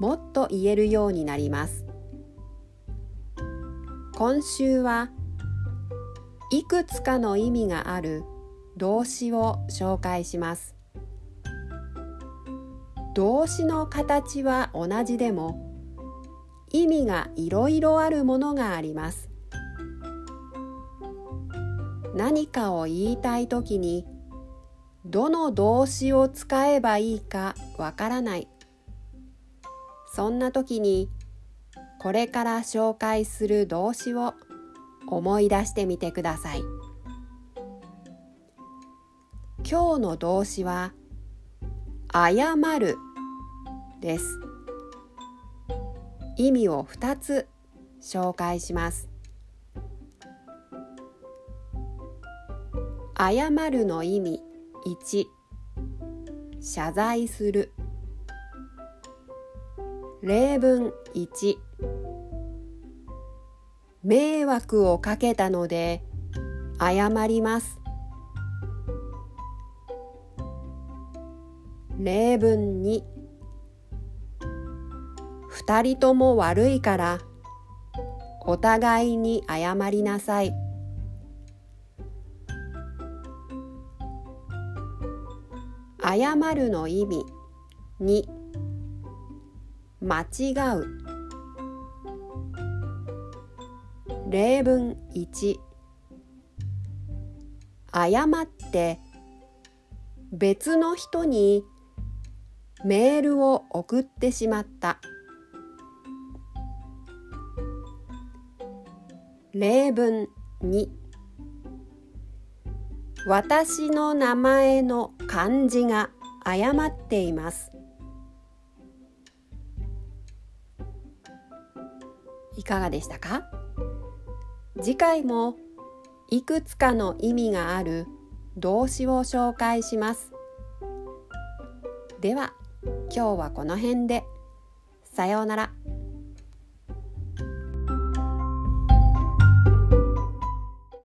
もっと言えるようになります。今週はいくつかの意味がある動詞を紹介します。動詞の形は同じでも意味がいろいろあるものがあります。何かを言いたいときにどの動詞を使えばいいかわからない。そんな時にこれから紹介する動詞を思い出してみてください。今日の動詞は謝るです。意味を2つ紹介します。謝るの意味1謝罪する。例文1迷惑をかけたので謝ります。例文2二人とも悪いからお互いに謝りなさい。謝るの意味2間違う。例文1誤って別の人にメールを送ってしまった。例文2私の名前の漢字が誤っています。いかがでしたか？次回もいくつかの意味がある動詞を紹介します。では今日はこの辺で。さようなら。